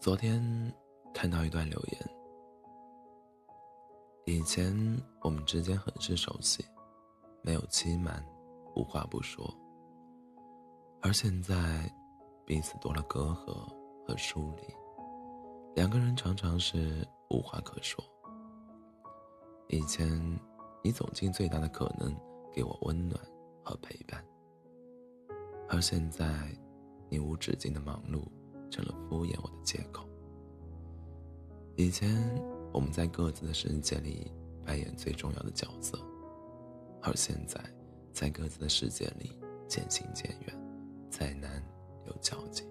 昨天看到一段留言。以前我们之间很是熟悉，没有欺瞒，无话不说。而现在，彼此多了隔阂和疏离，两个人常常是无话可说。以前，你总尽最大的可能给我温暖和陪伴，而现在，你无止境的忙碌成了敷衍我的借口。以前我们在各自的世界里扮演最重要的角色，而现在在各自的世界里渐行渐远，再难有交集。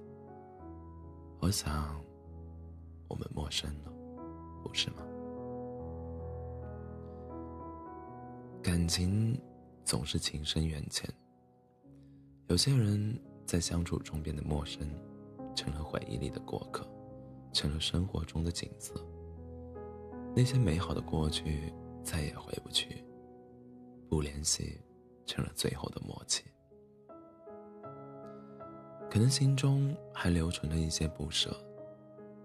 我想，我们陌生了，不是吗？感情总是情深缘浅，有些人在相处中变得陌生，成了回忆里的过客。成了生活中的景色。那些美好的过去再也回不去，不联系成了最后的默契。可能心中还留存着一些不舍，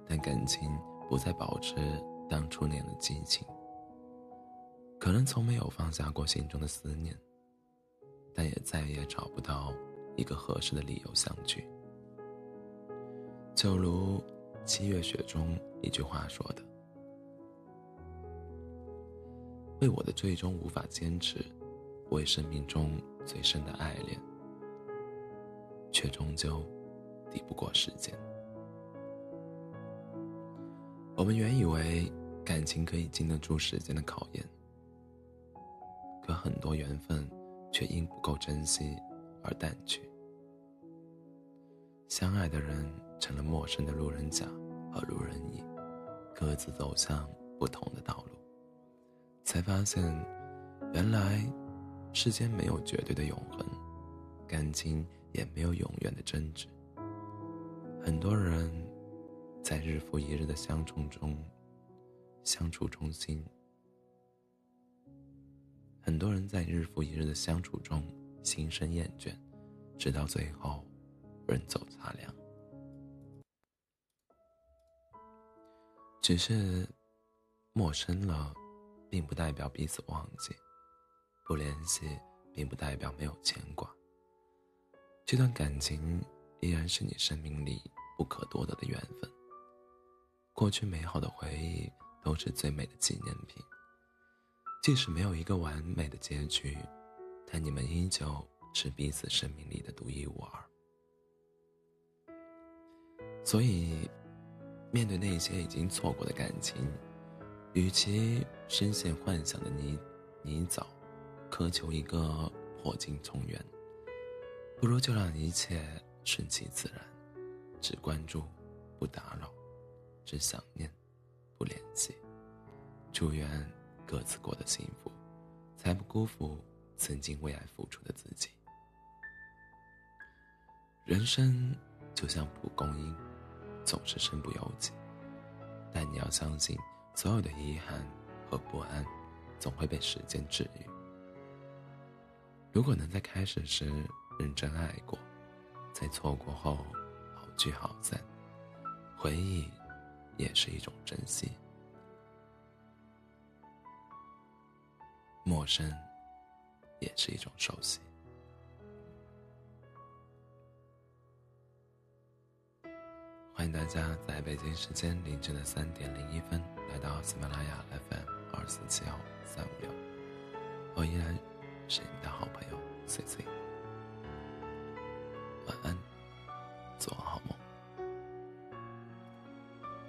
但感情不再保持当初那样的激情。可能从没有放下过心中的思念，但也再也找不到一个合适的理由相聚。就如。七月雪中一句话说的：“为我的最终无法坚持，为生命中最深的爱恋，却终究抵不过时间。”我们原以为感情可以经得住时间的考验，可很多缘分却因不够珍惜而淡去。相爱的人。成了陌生的路人甲和路人乙，各自走向不同的道路，才发现，原来世间没有绝对的永恒，感情也没有永远的真挚。很多人，在日复一日的相处中，相处中心；很多人在日复一日的相处中心生厌倦，直到最后，人走茶凉。只是，陌生了，并不代表彼此忘记；不联系，并不代表没有牵挂。这段感情依然是你生命里不可多得的缘分。过去美好的回忆都是最美的纪念品。即使没有一个完美的结局，但你们依旧是彼此生命里的独一无二。所以。面对那些已经错过的感情，与其深陷幻想的泥泥沼，苛求一个破镜重圆，不如就让一切顺其自然，只关注，不打扰，只想念，不联系。祝愿各自过得幸福，才不辜负曾经为爱付出的自己。人生就像蒲公英。总是身不由己，但你要相信，所有的遗憾和不安，总会被时间治愈。如果能在开始时认真爱过，在错过后好聚好散，回忆也是一种珍惜。陌生，也是一种熟悉。欢迎大家在北京时间凌晨的三点零一分来到喜马拉雅 FM 二四七幺三五六，我依然是你的好朋友 C C。